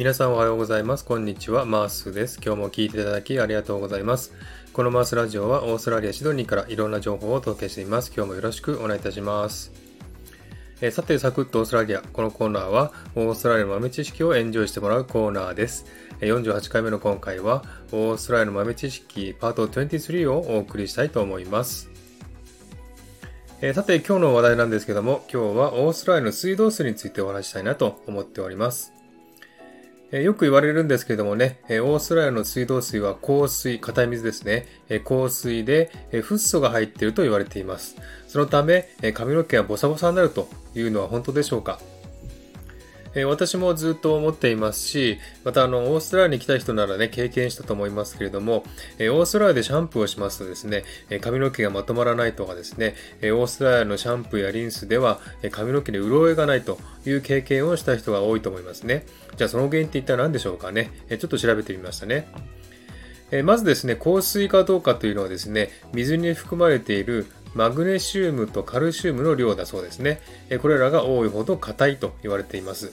皆さんおはようございます。こんにちは。マースです。今日も聞いていただきありがとうございます。このマースラジオはオーストラリア・シドニーからいろんな情報をお届けしています。今日もよろしくお願いいたします。えさて、サクッとオーストラリア。このコーナーはオーストラリアの豆知識をエンジョイしてもらうコーナーです。48回目の今回はオーストラリアの豆知識パート23をお送りしたいと思います。え、さて今日の話題なんですけども、今日はオーストラリアの水道水についてお話したいなと思っております。え、よく言われるんですけれどもね、え、オーストラリアの水道水は硬水、硬い水ですね、え硬水で、えフッ素が入っていると言われています。そのため、え髪の毛がボサボサになるというのは本当でしょうか？え私もずっと思っていますし、またあの、オーストラリアに来た人ならね、経験したと思いますけれども、えオーストラリアでシャンプーをしますとですね、え髪の毛がまとまらないとかですね、えオーストラリアのシャンプーやリンスでは、え髪の毛に潤いがないという経験をした人が多いと思いますね。じゃあその原因って一体何でしょうかね。えちょっと調べてみましたね。えまずですね、香水かどうかというのはですね、水に含まれているマグネシウムとカルシウムの量だそうですね。これらが多いほど硬いと言われています。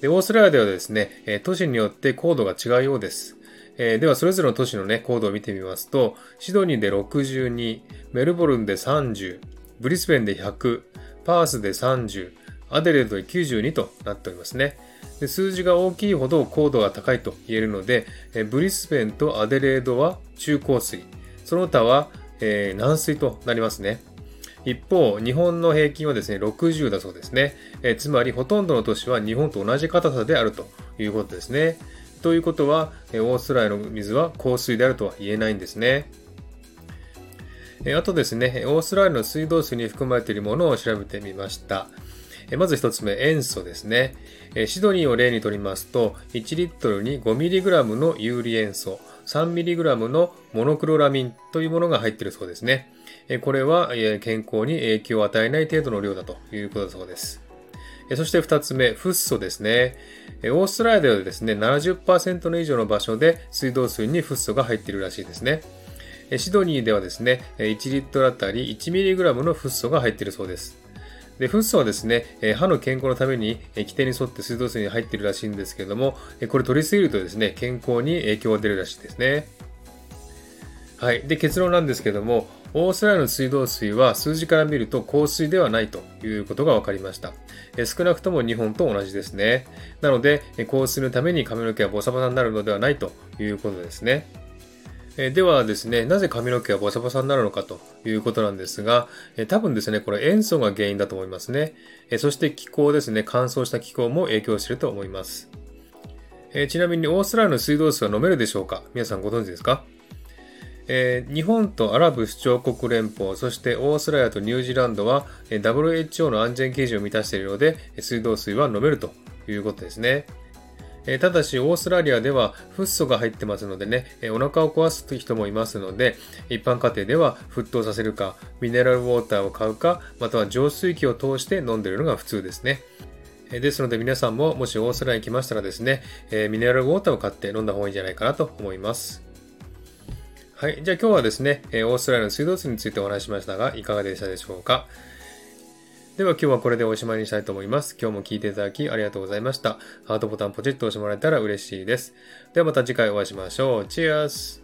で、オーストラリアではですね、都市によって高度が違うようです。えでは、それぞれの都市のね、高度を見てみますと、シドニーで62、メルボルンで30、ブリスベンで100、パースで30、アデレードで92となっておりますね。で数字が大きいほど高度が高いと言えるので、えブリスベンとアデレードは中高水、その他はえー、軟水となりますね。一方、日本の平均はですね、60だそうですね。えー、つまり、ほとんどの都市は日本と同じ硬さであるということですね。ということはえ、オーストラリアの水は硬水であるとは言えないんですね。あとですね、オーストラリアの水道水に含まれているものを調べてみました。まず一つ目、塩素ですね。シドニーを例にとりますと、1リットルに 5mg の有利塩素、3mg のモノクロラミンというものが入っているそうですね。これは健康に影響を与えない程度の量だということだそうです。そして二つ目、フッ素ですね。オーストラリアではですね、70%の以上の場所で水道水にフッ素が入っているらしいですね。シドニーではですね、1リットルあたり 1mg のフッ素が入っているそうです。で、フッ素はですね、歯の健康のために規定に沿って水道水に入っているらしいんですけれども、これ取りすぎるとですね、健康に影響が出るらしいですね。はい。で、結論なんですけども、オーストラリアの水道水は数字から見ると硬水ではないということが分かりました。少なくとも日本と同じですね。なので、硬水のために髪の毛はボサボサになるのではないということですね。えではですね、なぜ髪の毛がボサボサになるのかということなんですが、え多分ですね、これ塩素が原因だと思いますね。えそして気候ですね、乾燥した気候も影響していると思います。えちなみにオーストラリアの水道水は飲めるでしょうか？皆さんご存知ですか？えー、日本とアラブ首長国連邦、そしてオーストラリアとニュージーランドは、え WHO の安全基準を満たしているので、水道水は飲めるということですね。えただし、オーストラリアではフッ素が入ってますのでね、えお腹を壊す人もいますので、一般家庭では沸騰させるか、ミネラルウォーターを買うか、または浄水器を通して飲んでるのが普通ですね。ですので皆さんももしオーストラリアに来ましたらですね、えミネラルウォーターを買って飲んだ方がいいんじゃないかなと思います。はい。じゃあ今日はですね、オーストラリアの水道水についてお話ししましたが、いかがでしたでしょうか？では今日はこれでおしまいにしたいと思います。今日も聴いていただきありがとうございました。ハートボタンポチッと押してもらえたら嬉しいです。ではまた次回お会いしましょう。チェアス